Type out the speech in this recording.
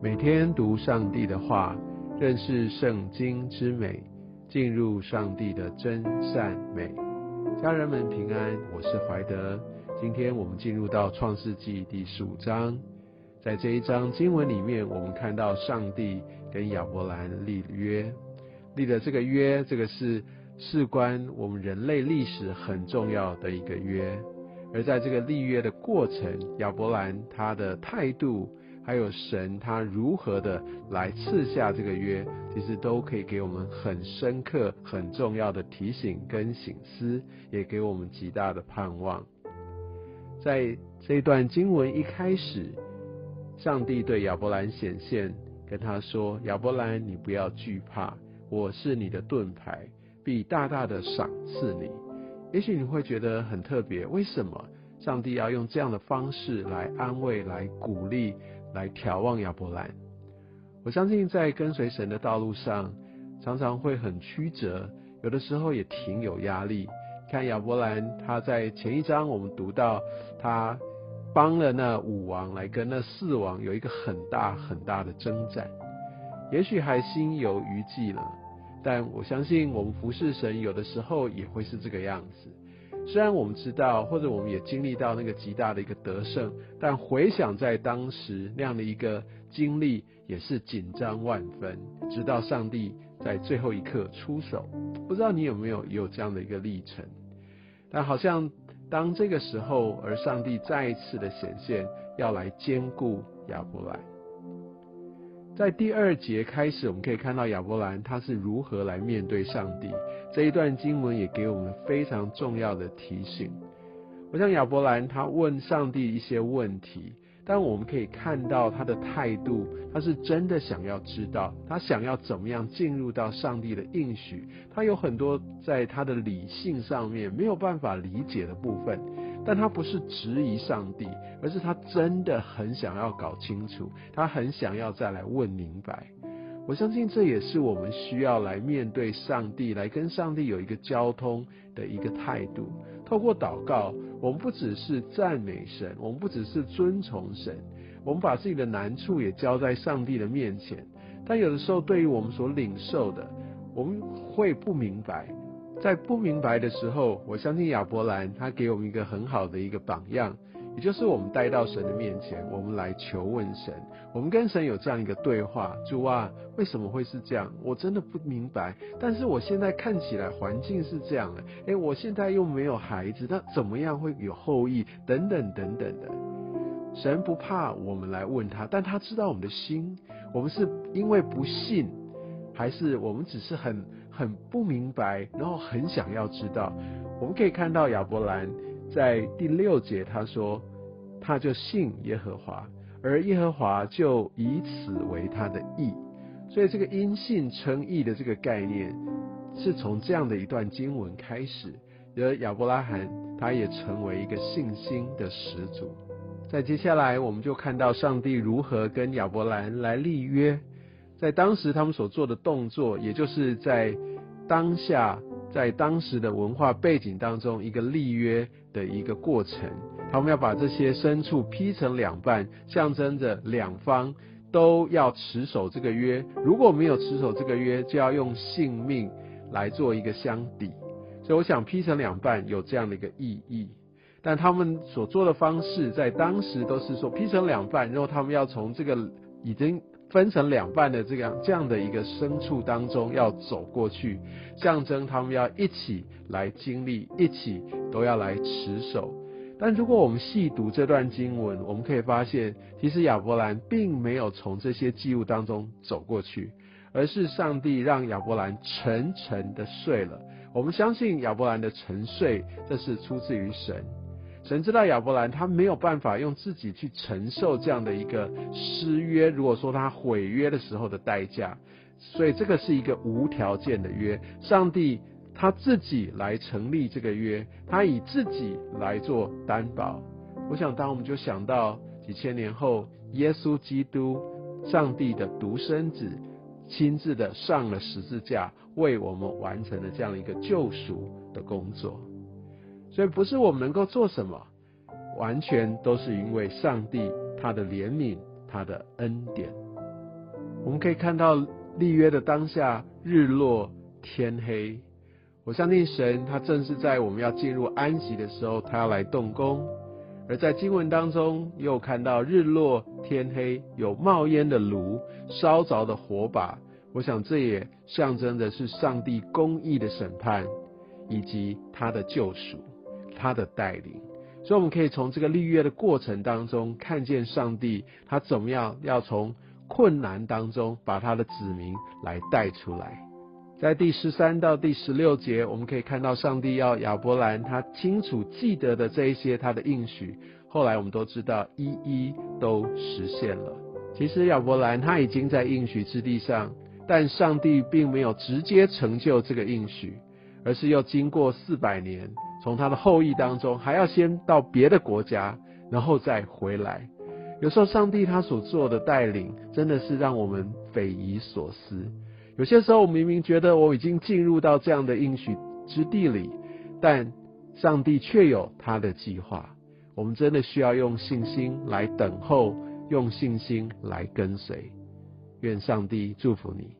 每天读上帝的话，认识圣经之美，进入上帝的真善美。家人们平安，我是怀德。今天我们进入到创世纪第十五章，在这一章经文里面，我们看到上帝跟亚伯兰立约，立的这个约，这个是事关我们人类历史很重要的一个约。而在这个立约的过程，亚伯兰他的态度。还有神他如何的来赐下这个约，其实都可以给我们很深刻、很重要的提醒跟醒思，也给我们极大的盼望。在这一段经文一开始，上帝对亚伯兰显现，跟他说：“亚伯兰，你不要惧怕，我是你的盾牌，必大大的赏赐你。”也许你会觉得很特别，为什么上帝要用这样的方式来安慰、来鼓励？来眺望亚伯兰，我相信在跟随神的道路上，常常会很曲折，有的时候也挺有压力。看亚伯兰，他在前一章我们读到，他帮了那五王来跟那四王有一个很大很大的征战，也许还心有余悸了。但我相信我们服侍神，有的时候也会是这个样子。虽然我们知道，或者我们也经历到那个极大的一个得胜，但回想在当时那样的一个经历，也是紧张万分。直到上帝在最后一刻出手，不知道你有没有有这样的一个历程？但好像当这个时候，而上帝再一次的显现，要来兼顾亚伯兰。在第二节开始，我们可以看到亚伯兰他是如何来面对上帝。这一段经文也给我们非常重要的提醒。我想亚伯兰他问上帝一些问题，但我们可以看到他的态度，他是真的想要知道，他想要怎么样进入到上帝的应许。他有很多在他的理性上面没有办法理解的部分。但他不是质疑上帝，而是他真的很想要搞清楚，他很想要再来问明白。我相信这也是我们需要来面对上帝，来跟上帝有一个交通的一个态度。透过祷告，我们不只是赞美神，我们不只是尊崇神，我们把自己的难处也交在上帝的面前。但有的时候，对于我们所领受的，我们会不明白。在不明白的时候，我相信亚伯兰他给我们一个很好的一个榜样，也就是我们带到神的面前，我们来求问神，我们跟神有这样一个对话：主啊，为什么会是这样？我真的不明白。但是我现在看起来环境是这样的，诶，我现在又没有孩子，那怎么样会有后裔？等等等等的。神不怕我们来问他，但他知道我们的心，我们是因为不信，还是我们只是很？很不明白，然后很想要知道。我们可以看到亚伯兰在第六节他说，他就信耶和华，而耶和华就以此为他的义。所以这个因信称义的这个概念，是从这样的一段经文开始，而亚伯拉罕他也成为一个信心的始祖。在接下来，我们就看到上帝如何跟亚伯兰来立约。在当时他们所做的动作，也就是在当下，在当时的文化背景当中，一个立约的一个过程。他们要把这些牲畜劈成两半，象征着两方都要持守这个约。如果没有持守这个约，就要用性命来做一个相抵。所以，我想劈成两半有这样的一个意义。但他们所做的方式，在当时都是说劈成两半，然后他们要从这个已经。分成两半的这样这样的一个牲畜当中要走过去，象征他们要一起来经历，一起都要来持守。但如果我们细读这段经文，我们可以发现，其实亚伯兰并没有从这些祭物当中走过去，而是上帝让亚伯兰沉沉的睡了。我们相信亚伯兰的沉睡，这是出自于神。神知道亚伯兰他没有办法用自己去承受这样的一个失约，如果说他毁约的时候的代价，所以这个是一个无条件的约。上帝他自己来成立这个约，他以自己来做担保。我想，当我们就想到几千年后，耶稣基督，上帝的独生子，亲自的上了十字架，为我们完成了这样一个救赎的工作。所以不是我们能够做什么，完全都是因为上帝他的怜悯，他的恩典。我们可以看到立约的当下，日落天黑。我相信神，他正是在我们要进入安息的时候，他要来动工。而在经文当中，又看到日落天黑，有冒烟的炉，烧着的火把。我想这也象征的是上帝公义的审判，以及他的救赎，他的带领。所以我们可以从这个立约的过程当中，看见上帝他怎么样要从困难当中把他的子民来带出来。在第十三到第十六节，我们可以看到上帝要亚伯兰他清楚记得的这一些他的应许，后来我们都知道一一都实现了。其实亚伯兰他已经在应许之地上，但上帝并没有直接成就这个应许，而是要经过四百年，从他的后裔当中还要先到别的国家，然后再回来。有时候上帝他所做的带领，真的是让我们匪夷所思。有些时候，我明明觉得我已经进入到这样的应许之地里，但上帝却有他的计划。我们真的需要用信心来等候，用信心来跟随。愿上帝祝福你。